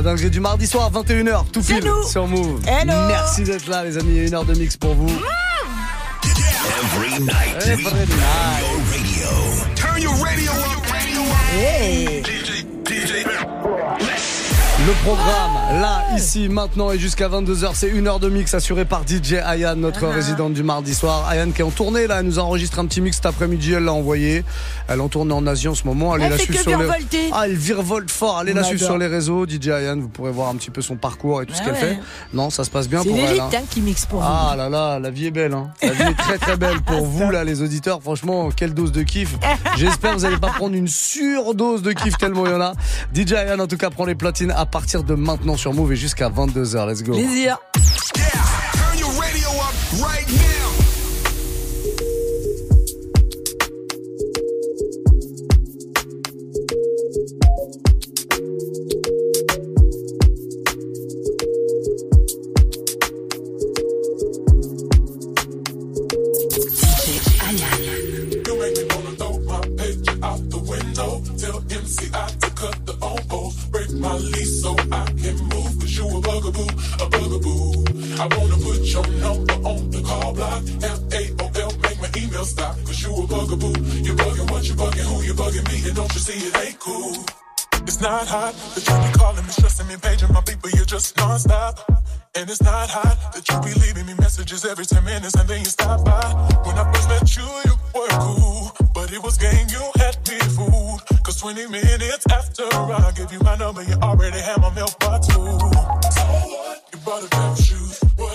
La dinguerie du mardi soir, 21h, tout pile sur Move. Hello. Merci d'être là, les amis. Une heure de mix pour vous. Every night. Every night. Radio. Turn your radio up. Radio up. Hey. Le programme, là, ici, maintenant et jusqu'à 22h, c'est une heure de mix assurée par DJ Ayan, notre Ah. résidente du mardi soir. Ayan qui est en tournée, là, elle nous enregistre un petit mix cet après-midi, elle l'a envoyé. Elle en tournée en Asie en ce moment. Allez Elle la suivre sur les... Ah, elle virevolte fort. Allez la suivre sur les réseaux. DJ Ayan, vous pourrez voir un petit peu son parcours et tout ce Ah qu'elle ouais. fait. Non, ça se passe bien pour elle. hein. hein, qui mixe pour Ah là là, la vie est belle. Hein. La vie est très très belle pour vous là, les auditeurs. Franchement, quelle dose de kiff. J'espère que vous n'allez pas prendre une surdose de kiff tellement il y en a. DJ Ayan en tout cas prend les platines à partir de maintenant sur Move et jusqu'à 22h. Let's go. Plaisir. Cause 20 minutes after I gave you my number, you already had my milk bottle. So what? You bought a of shoes, but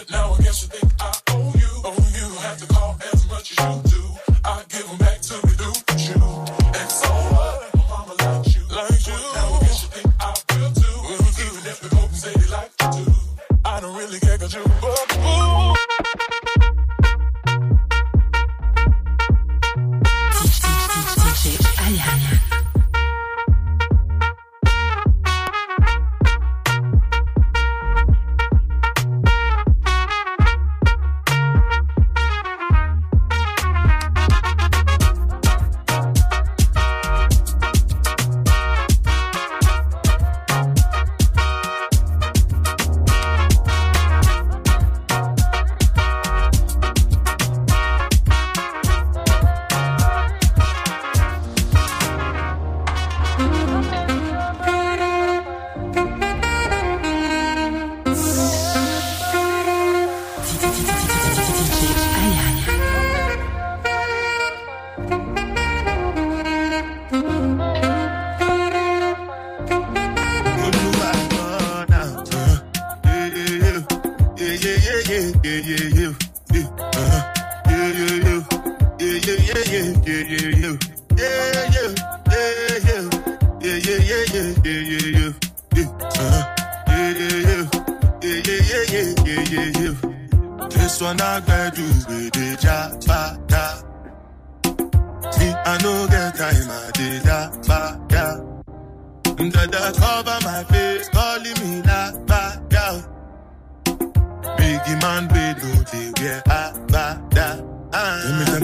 Biggie man, we know they wear abada. Tell me, tell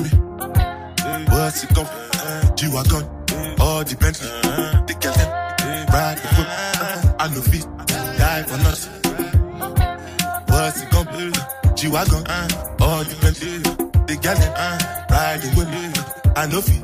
me, what's it come? G-Wagon, all the Bentley, the girl them, ride the whip. I know feet, die for nothing. What's it come? G-Wagon, all the Bentley, the girl them, ride the whip. I know feet,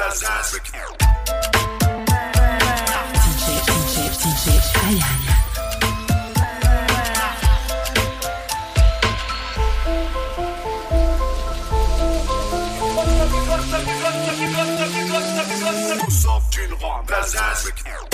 robe, Bazaz. Sauf une robe, Bazaz. Yeah.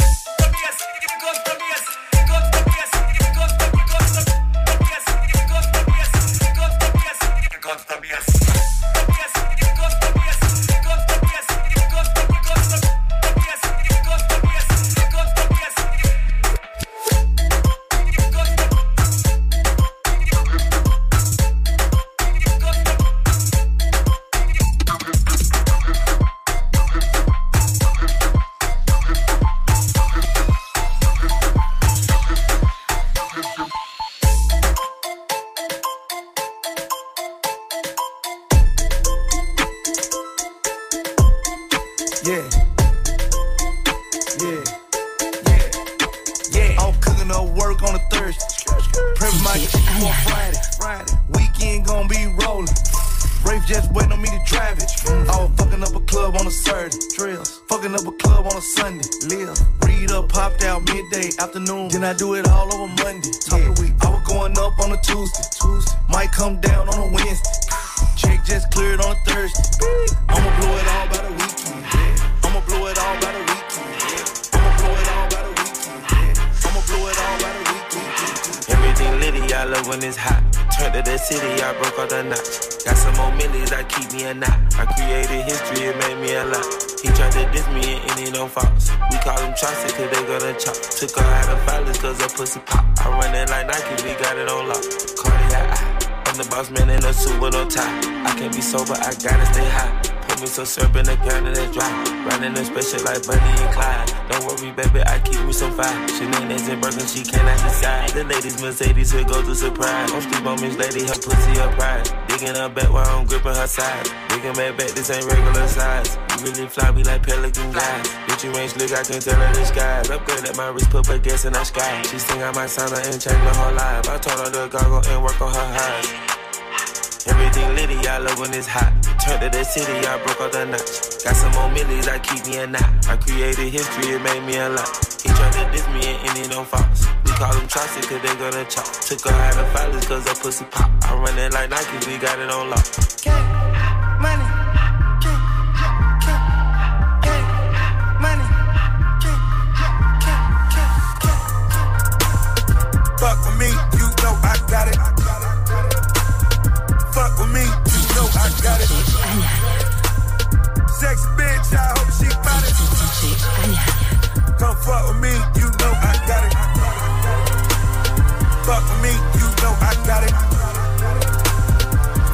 Of cause her pussy pop. I run it like Nike, we got it on lock. Cardiac. I'm the boss man in a suit with no tie. I can't be sober, I gotta stay high. Me some syrup in the can and it's dry. Riding a special like Bonnie and Clyde. Don't worry, baby, I keep me some fire. Shenanigans in Birkin, she cannot decide. The ladies Mercedes, here goes the surprise. Don't sleep on Miss Lady, her pussy her pride. Digging her back while I'm gripping her side. Digging back back, this ain't regular size. You really fly, we like pelican guys. Bitch, you ain't slick, I can tell her the skies. Upgrade at my wrist, put her gas in the sky. She think I might sign and change her whole life. I told her to goggle and work on her eyes. Everything litty, I love when it's hot. Turned to the city, I broke all the notch. Got some more millies, I keep me a knot. I created history, it made me a lot. He tried to diss me and it don't false. We call them Chauncey cause they gonna chop. Took her out of violence cause her pussy pop. I run it like Nike, we got it on lock. Money. Money. Fuck with me, you know I got it. Fuck with me, you know I got it.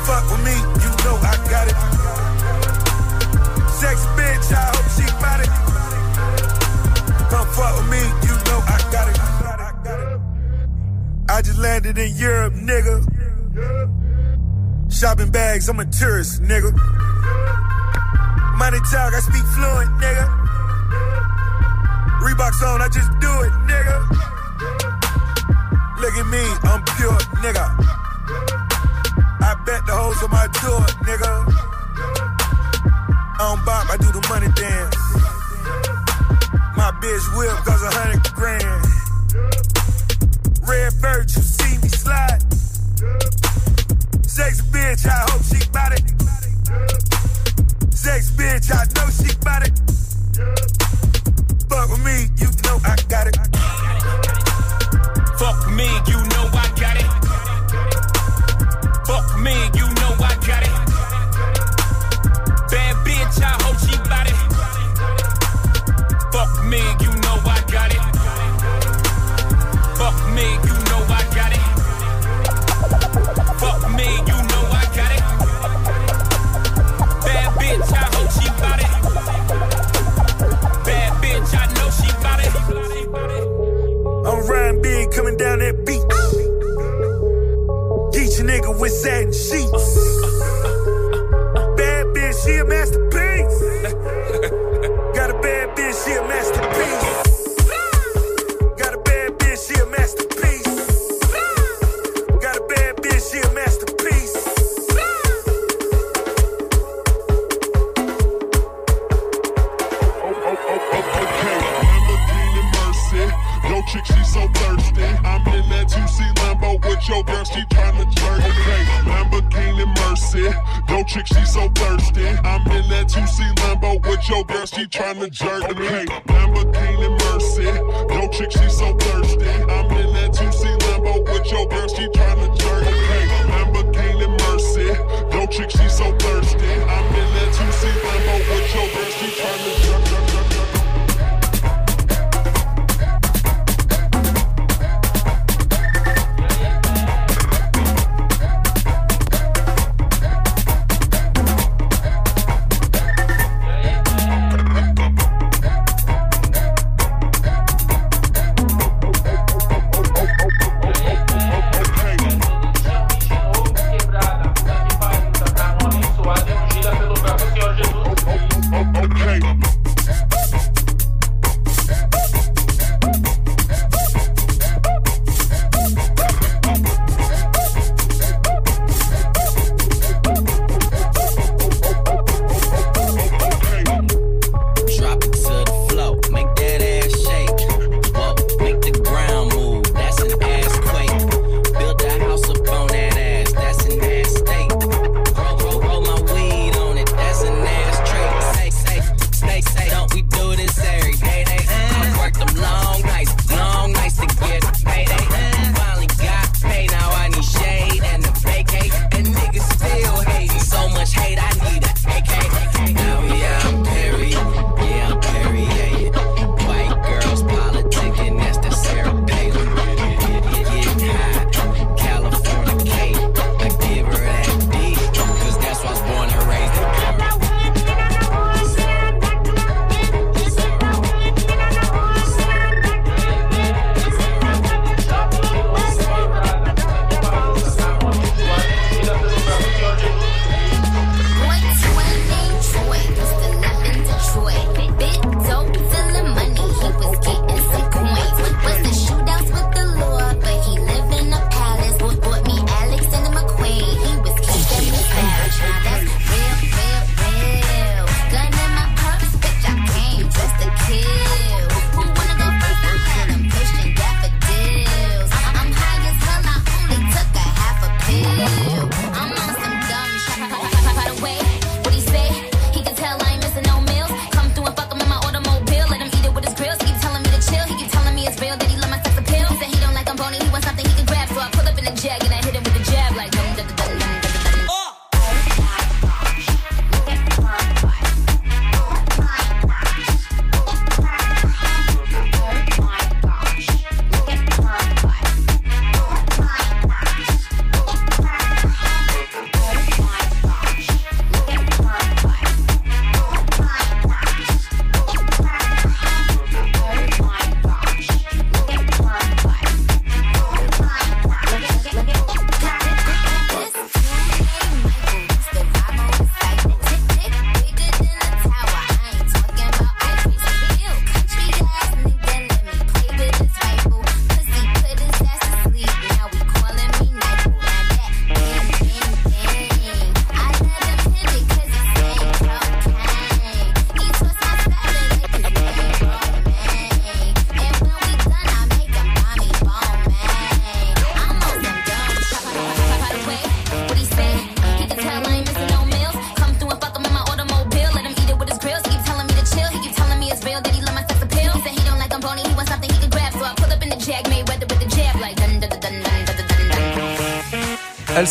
Fuck with me, you know I got it. Sexy bitch, I hope she got it. Come fuck with me, you know I got it. I just landed in Europe, nigga. Shopping bags, I'm a tourist, nigga. Money talk, I speak fluent, nigga. Reeboks on, I just do it, nigga. Look at me, I'm pure, nigga. I bet the hoes on my tour, nigga. I don't bop, I do the money dance. My bitch whip cause a hundred grand. Red bird, you see me slide. Sex bitch, I hope she bout it. Sex bitch, I know she bout it fuck with me, you know I got it. Fuck me, you know with satin sheets. Bad bitch, she a master diamond jerk to me. Lamborghini Mercy. Yo, chick, she so dirty.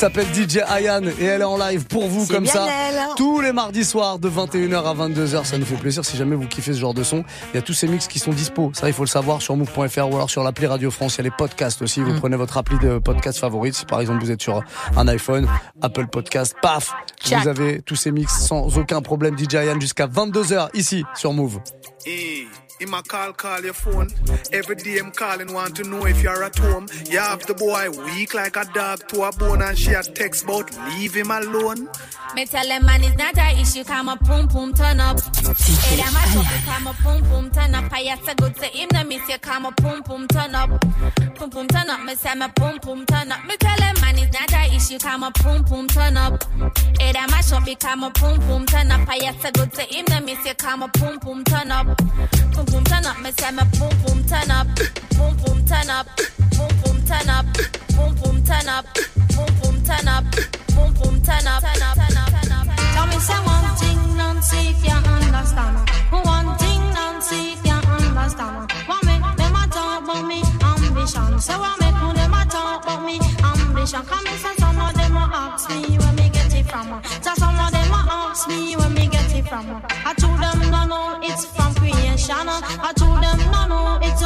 s'appelle DJ Ayan et elle est en live pour vous comme ça. Elle. Tous les mardis soirs de 21h à 22h, ça nous fait plaisir si jamais vous kiffez ce genre de son. Il y a tous ces mix qui sont dispo. Ça, il faut le savoir sur move.fr ou alors sur l'appli Radio France. Il y a les podcasts aussi. Vous prenez votre appli de podcast favorite. Si par exemple vous êtes sur un iPhone, Apple Podcast, paf, vous avez tous ces mix sans aucun problème. DJ Ayan jusqu'à 22h ici sur Move. Et... Him a call, call your phone. Every day him calling, want to know if you're at home. You have the boy weak like a dog to a bone, and she a text about leave him alone. Me tell him man it's not a issue, come a boom boom turn up. Hey, that my shop come a boom boom turn up. I have to go to him, the miss you come a boom boom turn up. Boom boom turn up, me say me boom boom turn up. Me tell him man it's not a issue, come a boom boom turn up. Hey, that my shop come a boom boom turn up. I have to go to him, the miss you come a boom boom turn up. Boom boom turn up, me say me boom boom turn up. Boom boom turn up. Boom boom turn up. Boom boom turn up. Boom boom turn up. Boom boom turn up. Turn up. Turn up. Tell me say one thing, Nancy, can't understand. One thing, Nancy, can't understand. What make them a talk about me ambition? What make who them a talk about me ambition? Come and say some of them a ask me where me get it from. So some of them a ask me where me get it from. I told them no no, it's I told them no no, it's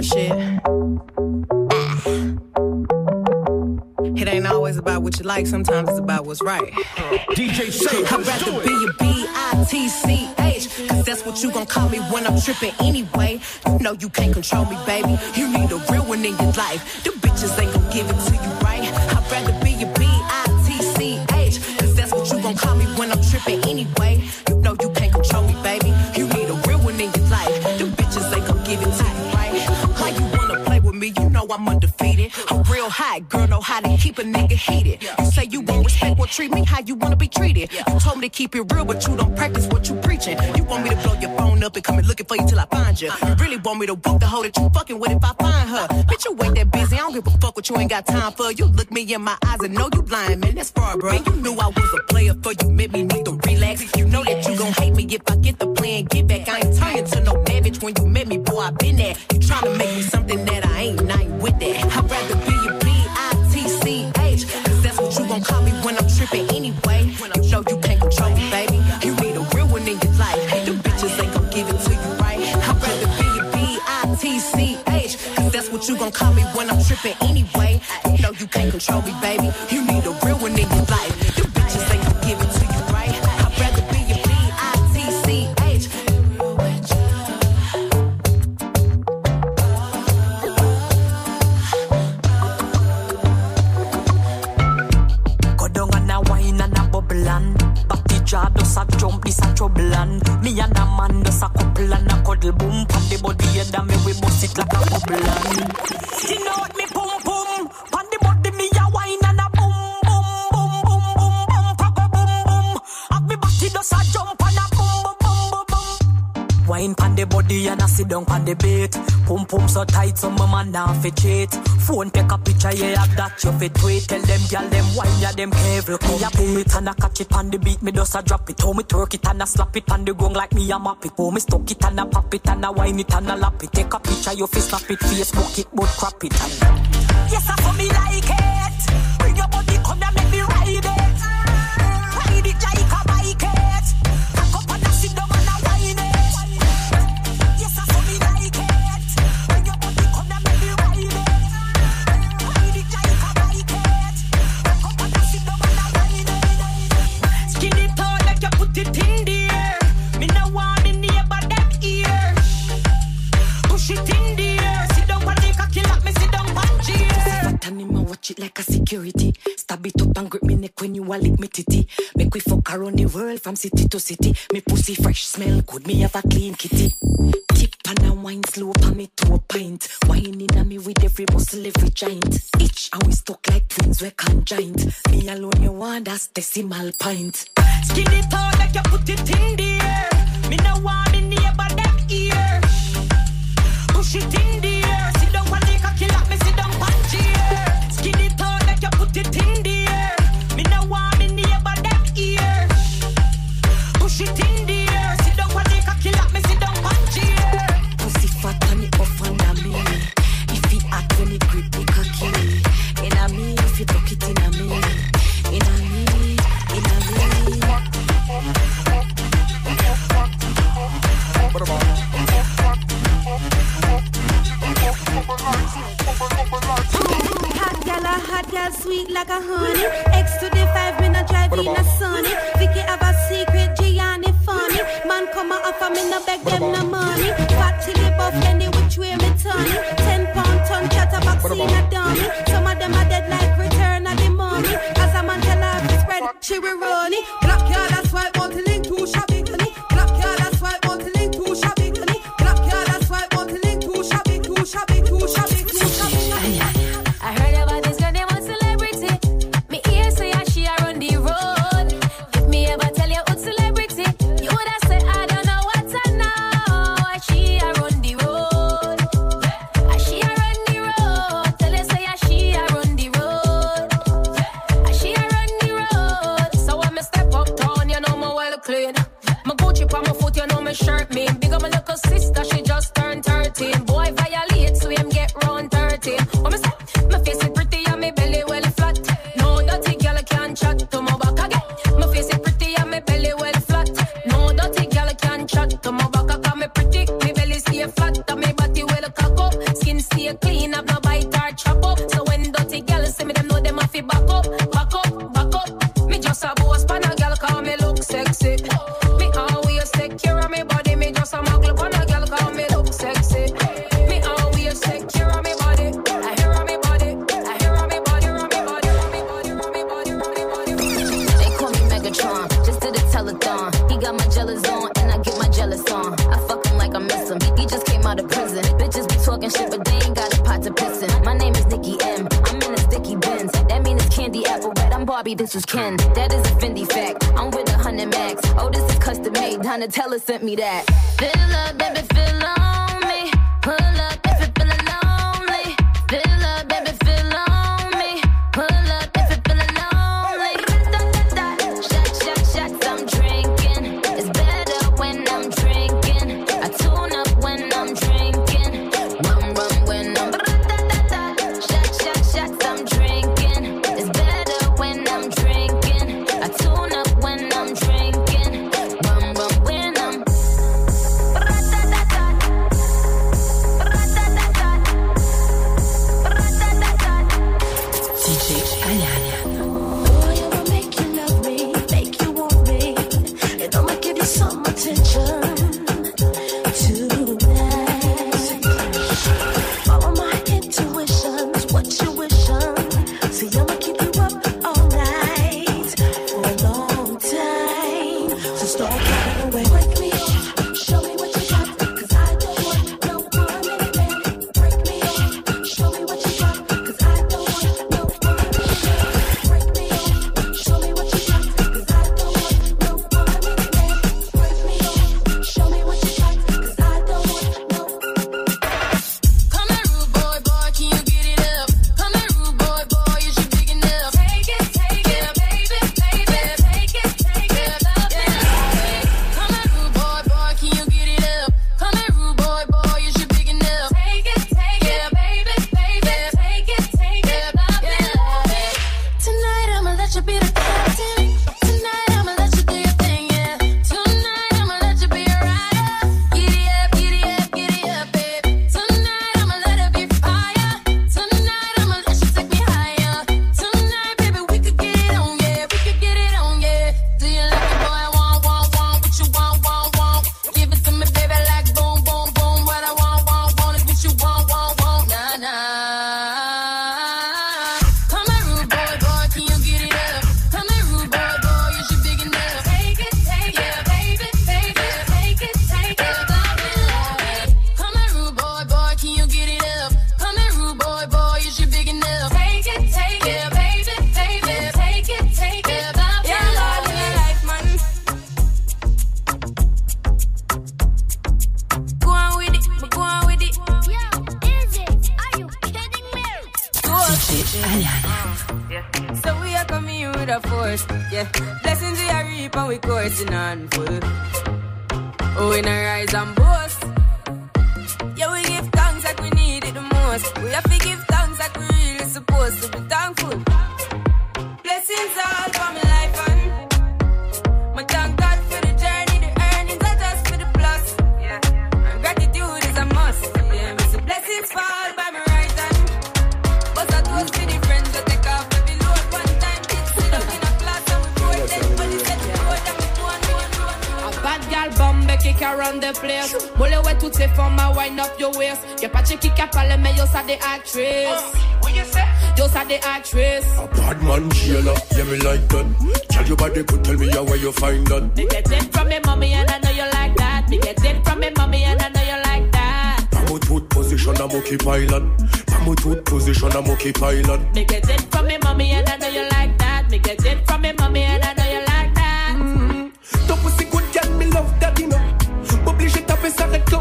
Real shit. It ain't always about what you like, sometimes it's about what's right. DJ Sage, I'd rather be a B-I-T-C-H Cause that's what you gon' call me when I'm tripping anyway You know you can't control me, baby You need a real one in your life The bitches ain't gon' give it to you, right? Keep a nigga heated. You say you won't respect or treat me how you wanna be treated? You told me to keep it real, but you don't practice what you preaching. You want me to blow your phone up and come and looking for you till I find you You really want me to walk the hoe that you fucking with if I find her. Bitch, you ain't that busy, I don't give a fuck what you ain't got time for. You look me in my eyes and know you lying, man, that's far, bro You knew I was a player for you, made me need to relax. You know that you gon' hate me if I get the plan, get back. I ain't turning to no savage when you met me, boy, I been there. You tryna make me something What you gon' call me when I'm tripping anyway? Know you can't control me, baby. You need a real one in your life trouble and Me and a man does a couple and a cuddle. Boom Pop the body head and me we bust it like a bubble and You know what me pum pum? Pon the body me a wine and a boom boom boom boom boom boom Pop a boom boom Have me body does a jump and a boom boom boom boom boom Wine pon the body and a sit down pon the bait. Pum pum so tight, so my man now fi cheat. Phone take a picture, yeah, of that you fit tweet. Tell them gyal them wine, yeah, them careful. Me a pull it and a catch it on the beat, me just a drop it. How me twerk it and a slap it on the ground like me a map it. How me stuck it and a pop it and a wine it and a lap it. Take a picture, you fi snap it, Facebook it, but crap it. And yes, I for me like it. It like a security. Stab it up and grip me neck when you a lick me titty. Make we fuck around the world from city to city. Me pussy fresh smell good, me have a clean kitty. Tip and a wine slow pa me to a pint. Wine in me with every muscle, every joint. Itch and we stuck like twins, we conjoined. Me alone you want that's decimal pint. Skin it like you put it in the air. Me no want me neighbor that ear. Push it in the air. Sit down and take a kill up me. Sit down got my jealous on, and I get my jealous on. I fuck him like I miss him. He just came out of prison. Bitches be talking shit, but they ain't got a pot to piss in. My name is Nicki M. I'm in a sticky bins. That mean it's candy apple red. I'm Barbie, this is Ken. That is a Fendi fact. I'm with a hundred max. Oh, this is custom made. Donatella sent me that. Fill up, baby, fill on me. Pull up. Qui qui parle, mais yo ça des actrices. Uh, what you say? Yo ça des actrices. A bad man jailer, yeah me like that. Tell your body good, tell me how where you find that. Me get it from me mommy and I know you like that. Me get it from me mommy and I know you like that. Pamo tooth position, I'm okay pilot. Pamo tooth position, I'm okay pilot. Me get it from me mommy and I know you like that. Me get it from me mommy and I know you like that. Mm-hmm. Ton pussy good, girl, me love that, you know. M'oblige taper ça réclame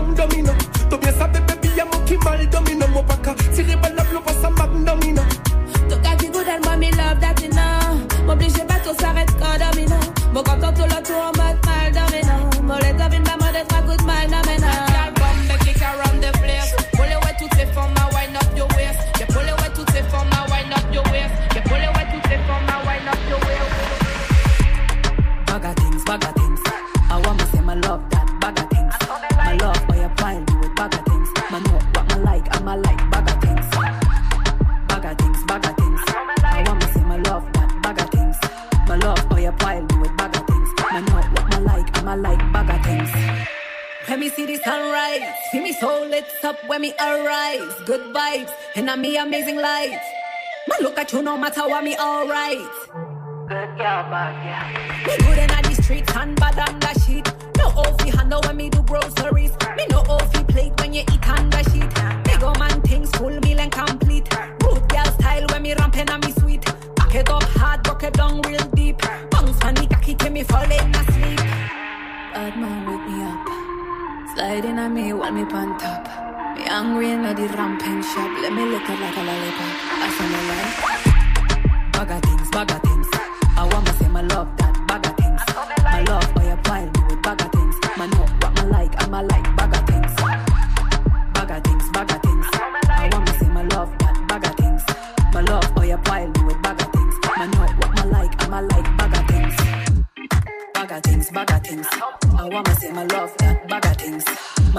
me arise. Good vibes and I'm me amazing light. Man, look at you no matter what me alright. Good girl, bad girl. Me good in the streets and bad on the sheet. No off handle when me do groceries. Me no off plate when you eat on the sheet. Big old man things full meal and complete. Rude girl style when me ramping and me sweet. Back it up hard, broke it down real deep. Bounce on the cocky till me falling asleep. Bad man wake me up. Sliding on me while me pan top. Hungry in the ramping shop. Let me lick it like a lollipop. I feel my life. Bagger things, bagger things. I want to say my love that bagger things. My love, boy, you pile me with bagger things. Man, know what my like, I'm a like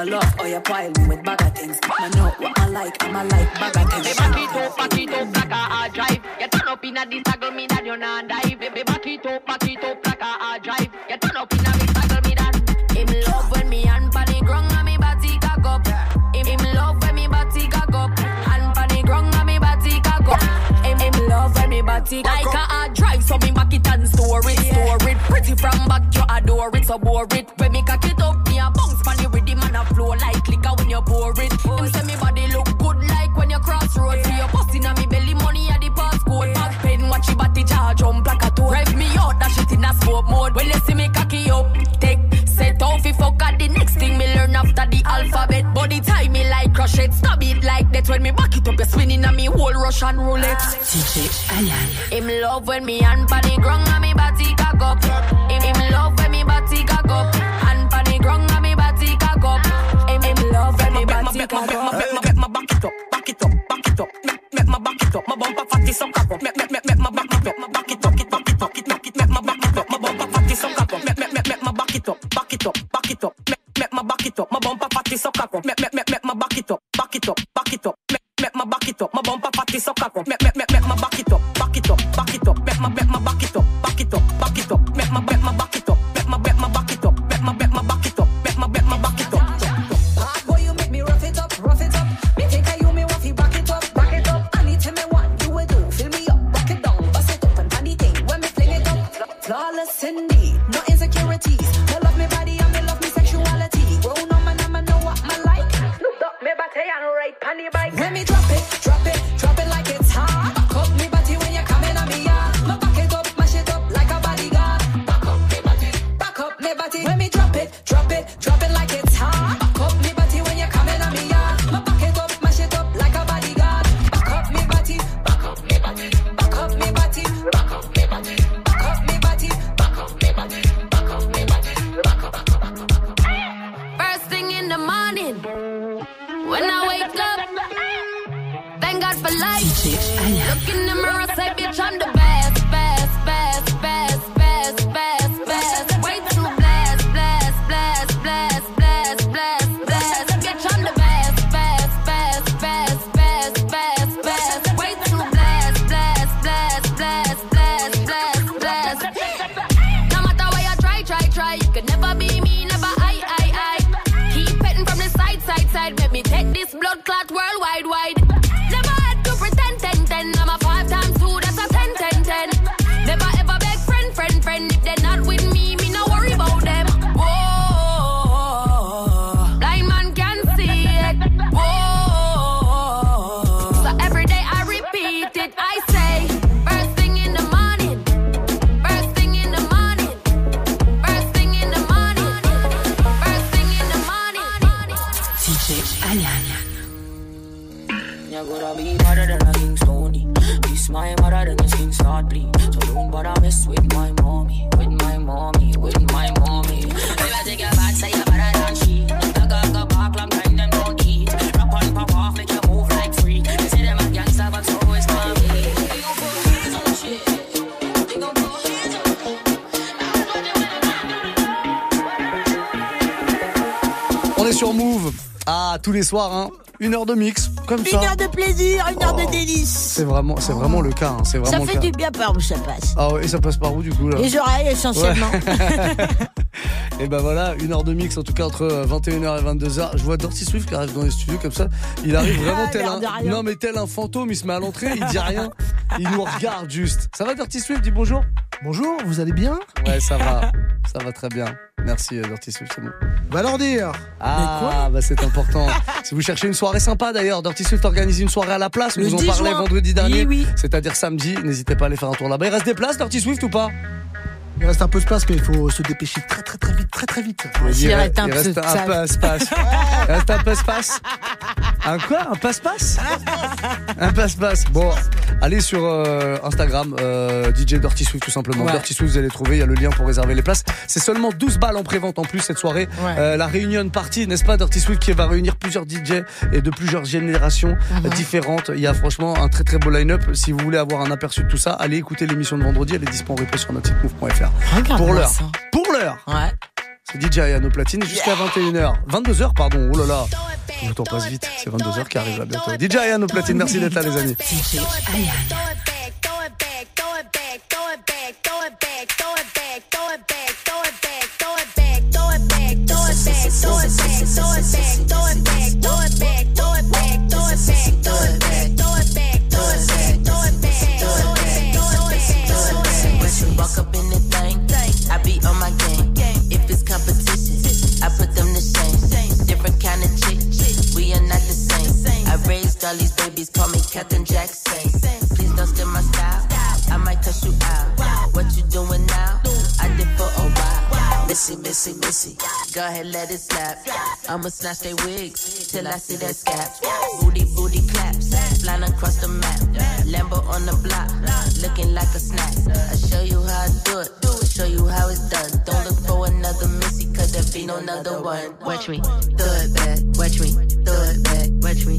My love, oh, you pile me with bagger things. Man, know what my like, I'm a like bagger things. Me back it up, back it up like a hard drive. You turn up in a this tackle me that you not dive. Baby, back it up, back it up like a hard drive. You turn up in a this tackle me that. Him love when me and panic grung and me body cock up. Him, him love when me body cock up. And panic grung and me body cock up. Him, him love when me body cock Like a hard drive, so me back it and store it, store it. Pretty from back, you adore it, so bore like crochet, stab it like that. When me back it up, you spinning on me whole Russian roulette. Him love when me and panic grung and me body cock up. Him, him love when me body cock up. And panic grung and me body cock up. Him, him love when me body cock up. Make my back it up, back it up, back it up. Make, make my back it up, my bumper fatty some cock up. Make, make, make, make my back it up, my back it up, it back it back it back it. Make my back it up, my bumper fatty some cock up. Make, make, make, make my back it up, back it up, back it up. Make, make my back it up, my bumper fatty some cock up. Make, make, make, make my back it up, back it up. Make, make my back it up, my bumper fatty cock up. Make, make, make, make my back it up, On est sur Move. Ah, tous les soirs, hein. Une heure de mix, comme ça. Une heure de plaisir, une heure Oh. de délice. C'est vraiment, c'est vraiment le cas. hein, C'est Ça vraiment fait le cas. du bien par où ça passe. Ah ouais, et ça passe par où du coup là Les oreilles essentiellement. Et ben voilà, une heure de mix en tout cas entre euh, 21h et 22h. Je vois Dirty Swift qui arrive dans les studios comme ça. Il arrive vraiment Ah, tel l'air un non mais tel un fantôme. Il se met à l'entrée, il dit rien, il nous regarde juste. Ça va Dirty Swift Dis bonjour. Bonjour, vous allez bien Ouais, ça va, ça va très bien. Merci euh, Dirty Swift, c'est bon. Va leur dire. Ah, bah c'est important. si vous cherchez une soirée sympa d'ailleurs, Dirty Swift organise une soirée à la place. Nous en 10 parlait vendredi dernier, Oui, oui. c'est-à-dire samedi. N'hésitez pas à aller faire un tour là-bas. Il reste des places, Dirty Swift ou pas? Il reste un peu de place, mais il faut se dépêcher très très très vite, très très vite. Il reste un, il reste un passe-passe. Il reste un passe-passe. Un quoi? Un passe-passe? Un passe-passe. Bon, allez sur euh, Instagram, euh, DJ Dirty Swift tout simplement. Ouais. Dirty Swift, vous allez trouver, il y a le lien pour réserver les places. C'est seulement 12 balles en prévente en plus cette soirée. Ouais. Euh, la réunion party, n'est-ce pas Dirty Swift qui va réunir plusieurs DJ et de plusieurs générations Mhm. différentes. Il y a franchement un très très beau line-up. Si vous voulez avoir un aperçu de tout ça, allez écouter l'émission de vendredi. Elle est dispo en replay sur notre site move.fr. Pour l'heure. Pour l'heure. Ouais. C'est DJ Ayano Platine jusqu'à 21h. 22h, pardon. Oh là là. Le temps passe vite. C'est 22h qui arrive là bientôt. DJ Ayano Platine, merci d'être là, les amis. Let it slap. I'ma snatch they wigs till I see that scap. Booty, booty claps, flying across the map. Lambo on the block, looking like a snack. I show you how I do it, show you how it's done. Don't look for another Missy, cause there be no another one. Watch me, do it back, watch me, do it back, watch me,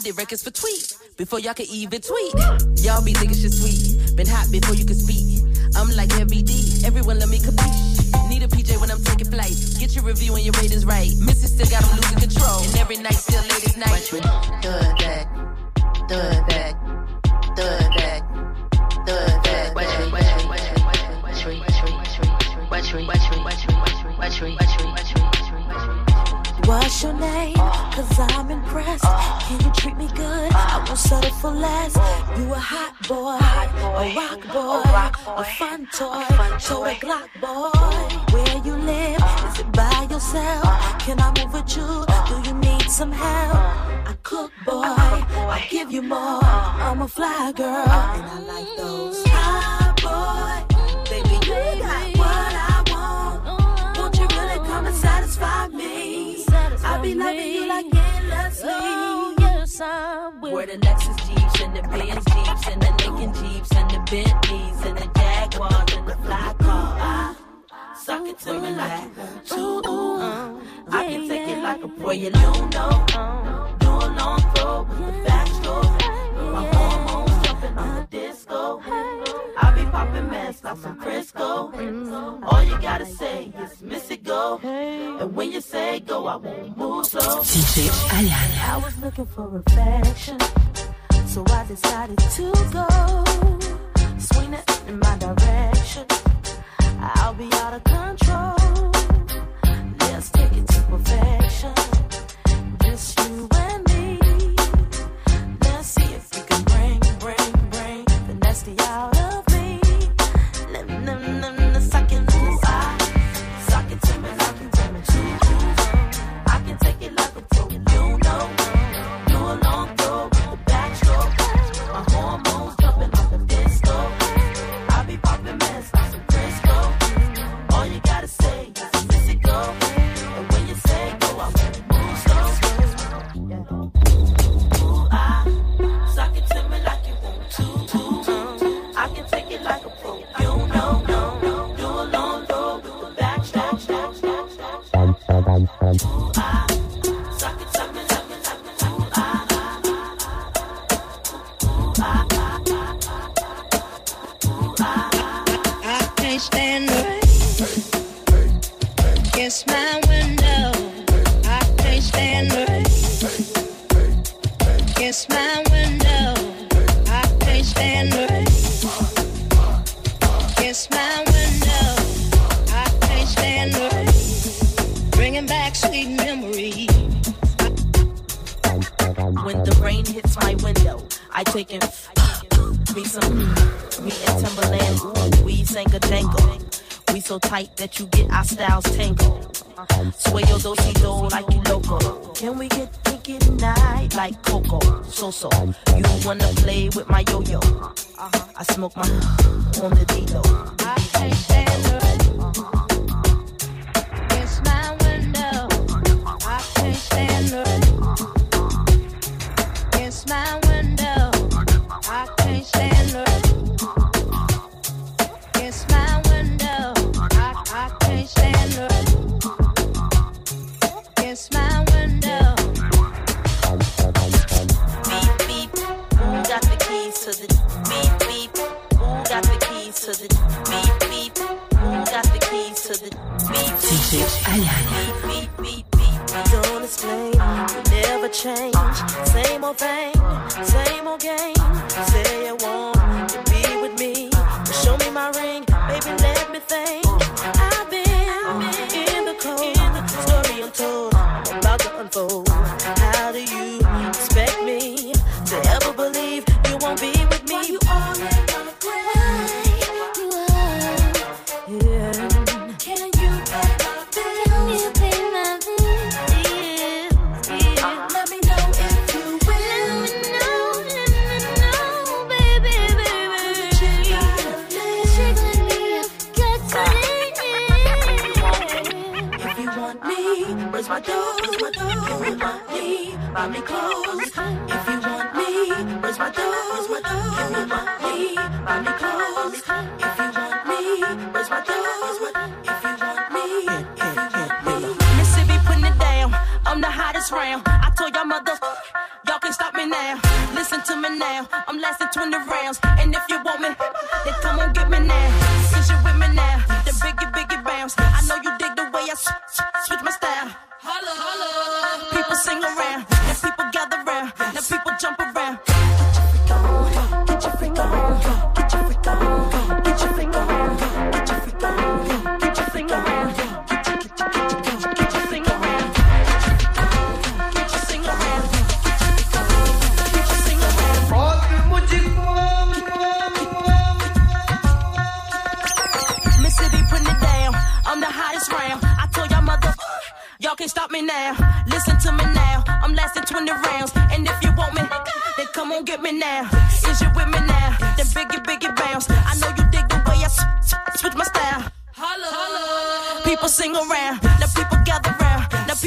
did records for tweet before y'all could even tweet. Y'all be thinking shit sweet. Been hot before you could speak. I'm like Heavy D. Everyone let me compete. Need a PJ when I'm taking flight. Get your review and your ratings right. Missy still got 'em losing control. And every night still late as night. Back. Do it back. Watch me. Watch me. Watch me. Watch me. Watch me. Watch me. Watch me. Watch me. Watch me. Watch me. Watch me. Watch me. Watch me. Watch me. What's your name? Cause I'm impressed. Can you treat me good? I won't settle for less. You a hot boy, a rock boy, a fun toy, total Glock boy. Where you live? Is it by yourself? Can I move with you? Do you need some help? I cook boy, I give you more. I'm a fly girl, and I like those I'll be loving you like endlessly. Oh, yes, I will. Where the Lexus Jeeps and the Benz Jeeps and the Lincoln Jeeps and the Bentleys and the Jaguars and the fly car. I suck it to me like want to. Oh, I can take it like a boy, you don't know. Do a long throw with the back stroke. My hormones jumping on the disco. I be popping mess like some Crisco. Mm-hmm. All you gotta say is miss it go. And when you say go, I won't move slow. I was looking for affection, so I decided to go. Swing it in my direction. I'll be out of control. Let's take it to perfection. Just you I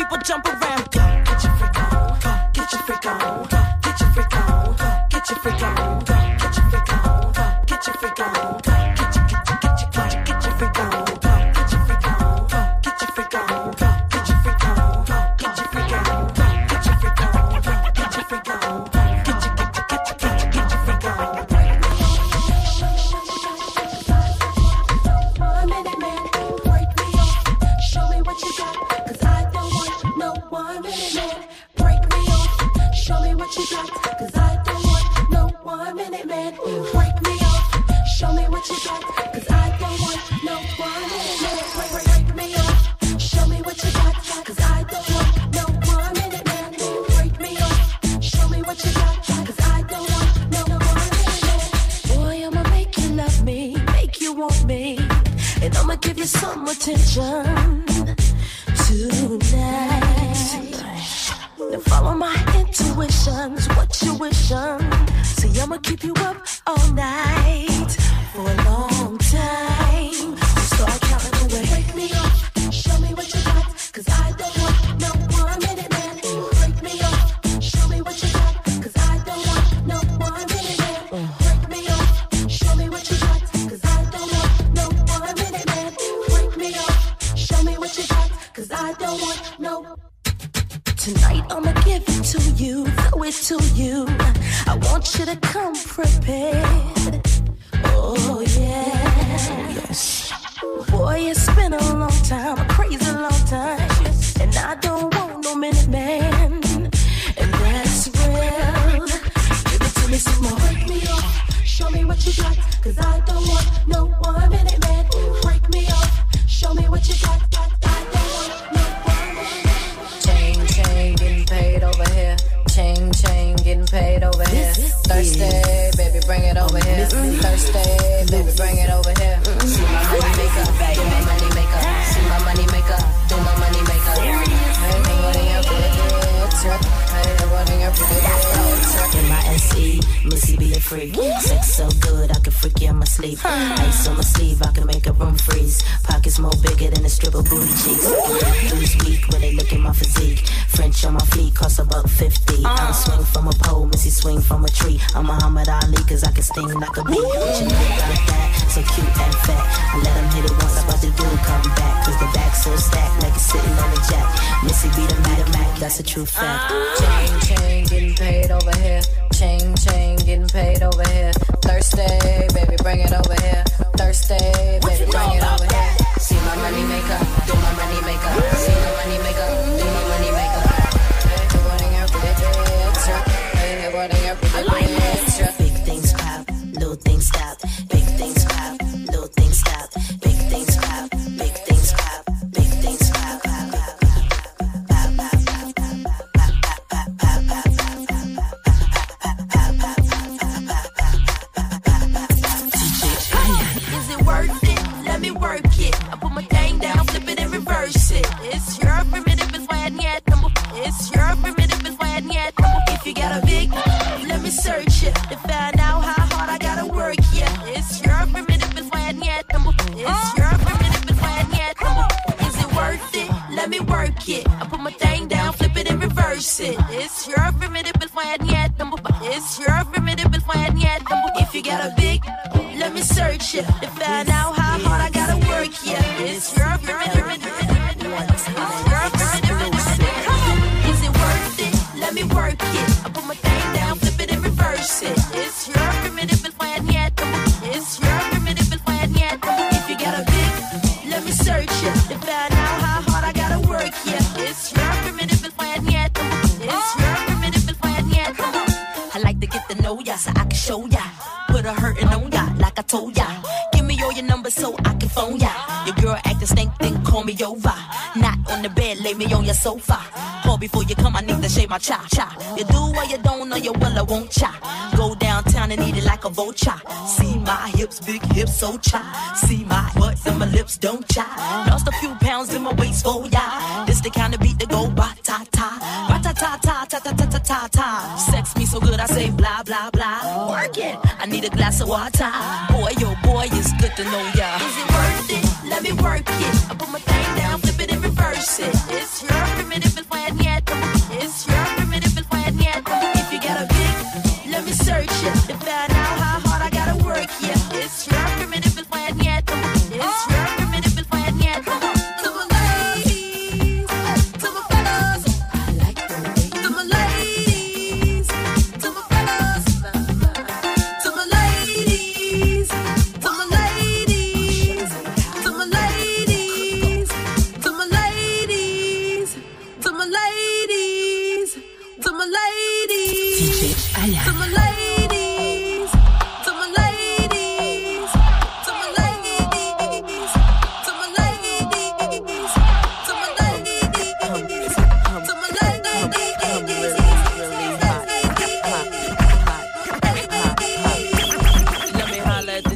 people jump around. Break me off. Show me what you got. Cause I don't want no sleep. Ice on my sleeve, I can make a room freeze. Pockets more bigger than a strip of booty cheeks. Dudes weak when they look at my physique. French on my feet cost about 50. I don't swing from a pole, Missy swing from a tree. I'm Muhammad Ali, cause I can sting like a bee. But you know got that, so cute and fat. I let him hit it once, I'm about to do come back. Cause the back so stacked, like it's sitting on the jack. Missy be the Mac, that's a true fact. Chain, It's your I need number. Is it worth it? Let me work it. I put my thing down, flip it and reverse it. It's your I need number. It's your I need number. If you got a big, let me search it to find out how hard I gotta work. Yeah, it's your primitive. Told ya. Give me all your numbers so I can phone ya. Your girl acting stink, then call me over. Not on the bed, lay me on your sofa. Call before you come, I need to shave my cha cha. You do what you don't know, you will, I won't cha. Go downtown and eat it like a vulture. See my hips, big hips, so cha. See my butt and my lips, don't cha. Lost a few pounds in my waist, oh, for ya. This the kind of beat that go ba ta ta. Ba ta ta ta ta ta ta ta ta. Sex me so good, I say blah blah blah. Work it. Need a glass of water. Boy, yo, boy, it's good to know ya. Is it worth it? Let me work it. I put my thing down, flip it and reverse it. It's your primitive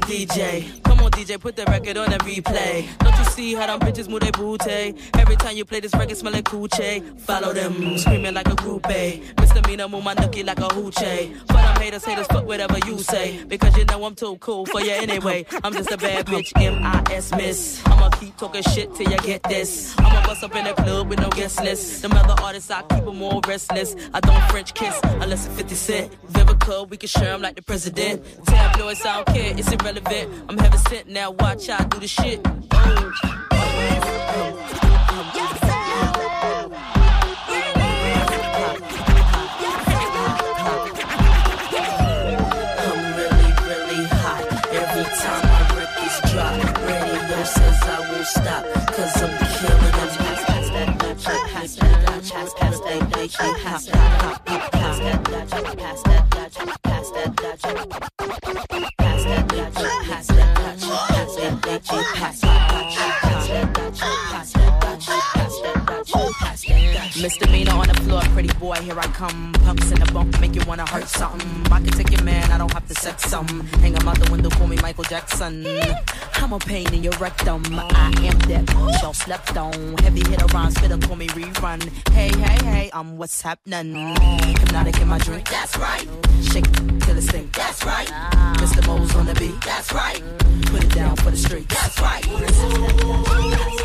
DJ. Come on, DJ, put the record on a replay. Don't you see how them bitches move their booty? Every time you play this record, smell like coochie. Follow them, screaming like a groupie. Misdemeanor, move my nookie like a hoochie. For them haters, haters, fuck whatever you say. Because you know I'm too cool for you anyway. I'm just a bad bitch, M-I-S miss. I'ma keep talking shit till you get this. I'ma bust up in the club with no guest list. Them other artists, I keep them all restless. I don't French kiss unless it's 50 Cent. Vivica, we can share 'em like the president. Tabloids, I don't care, it's irrelevant. I'm heaven sent now, watch I do the shit. Oh. Yes. Misdemeanor on the floor, pretty boy, here I come. Pumps in the bump, make you wanna hurt something. I can take your man, I don't have to sex some. Hang him out the window, call me Michael Jackson. I'm a pain in your rectum. I am that y'all slept on. Heavy hitter rhymes, spitter, call me rerun. Hey, hey, hey, I'm what's happening. Hypnotic in my drink, that's right. Shake till it's stink, that's right. Mr. Mo's on the beat, that's right. Put it down for the street, that's right.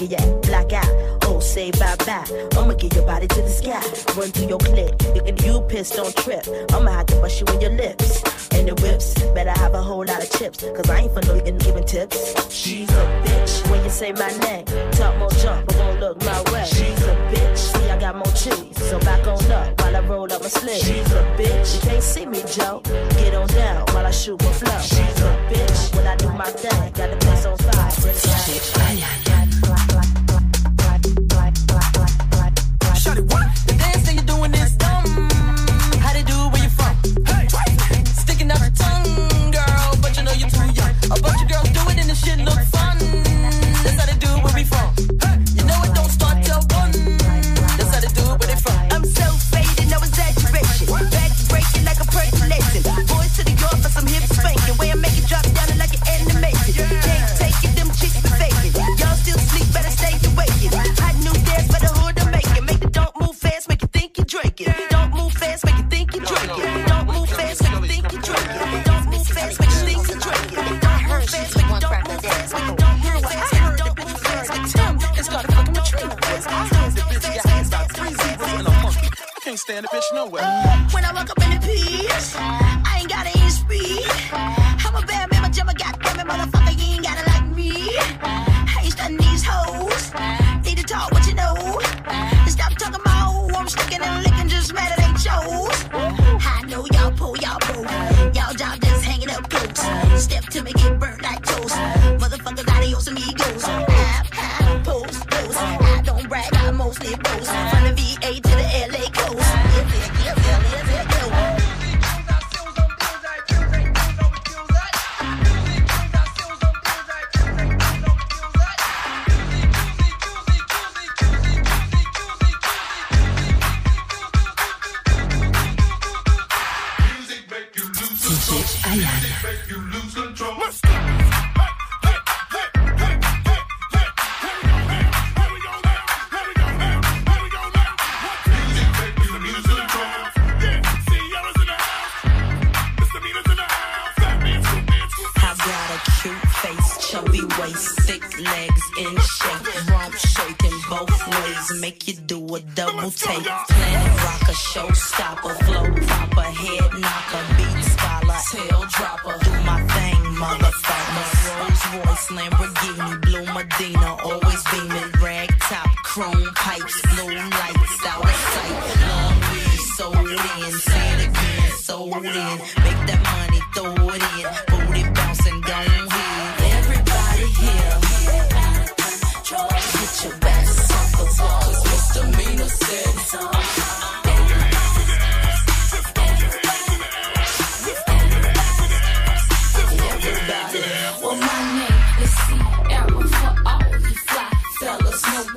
You? Yeah, black out. Oh, say bye bye. I'ma get your body to the sky. Run through your clip. Thinking you pissed, don't trip. I'ma have to bust you in your lips. And the whips, better have a whole lot of chips. Cause I ain't for no giving tips. She's a bitch. When you say my name, talk more jump, but won't look my way. She's a bitch. See, I got more cheese. So back on up while I roll up my sleeve. She's a bitch. You can't see me, Joe. Get on down while I shoot my flow. She's a bitch. When I do my thing, got the place on fire. Shawty, stand a bitch nowhere. When I walk up in the piece,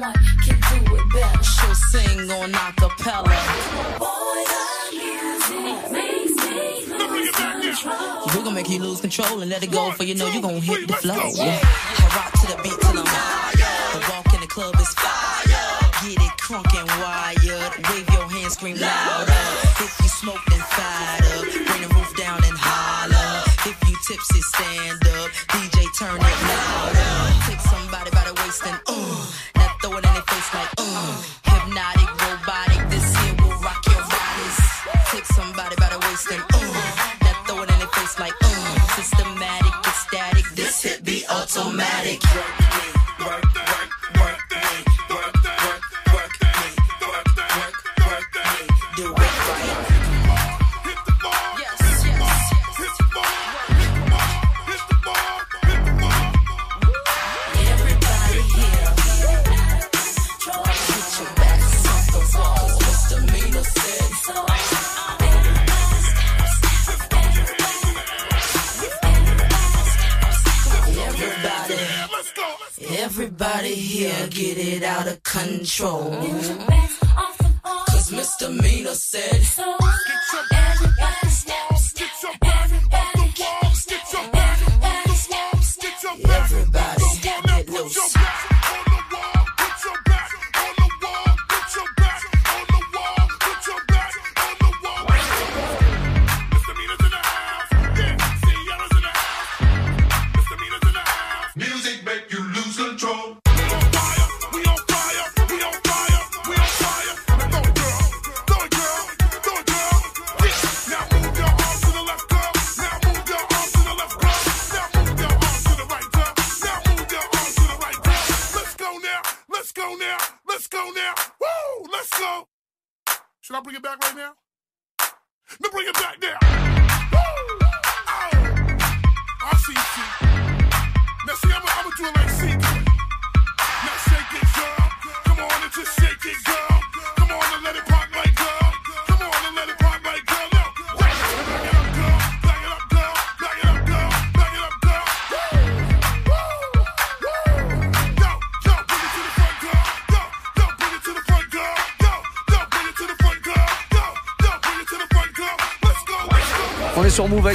one can do it better. She'll sing on acapella. We gon' make you lose control and let it go for you know you gon' hit the flow. I rock to the beat till I'm higher. The walk in the club is fire. Get it crunk and wired. Wave your hands, scream louder. If you smoke, then fired up. Bring the roof down and holler. If you tipsy, stand up. DJ, turn it louder.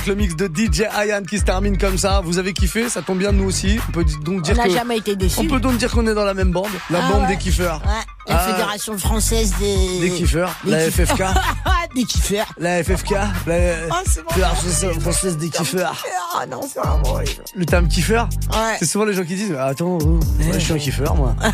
Avec le mix de DJ Ayan qui se termine comme ça. Vous avez kiffé, ça tombe bien nous aussi. On peut donc dire On n'a que jamais été déçus. on peut donc dire qu'on est dans la même bande, la Ah bande ouais. des kiffeurs. Ouais, la Ah. Fédération française des. Des kiffeurs, la kiffeurs. FFK. des kiffeurs. La FFK, la c'est bon. Française des kiffeurs. Ah non, c'est vraiment horrible. Le terme kiffeur, Ouais. c'est souvent les gens qui disent Attends, oh, ouais, je suis un kiffeur moi.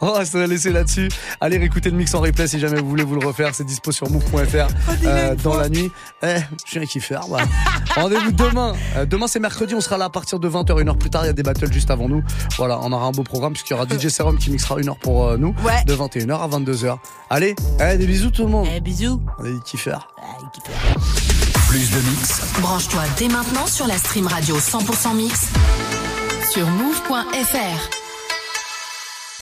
On va se laisser là-dessus. Allez réécouter le mix en replay si jamais vous voulez vous le refaire. C'est dispo sur move.fr euh, dans la nuit. Eh, je suis un kiffeur. Rendez-vous demain. Euh, demain c'est mercredi, on sera là à partir de 20h. Une heure plus tard, il y a des battles juste avant nous. Voilà, on aura un beau programme puisqu'il y aura DJ Serum qui mixera une heure pour euh, nous. Ouais. De 21h à 22h. Allez, eh, des bisous tout le monde. Eh, bisous. On est des kiffeurs. Plus de mix. Branche-toi dès maintenant sur la stream radio 100% mix sur move.fr.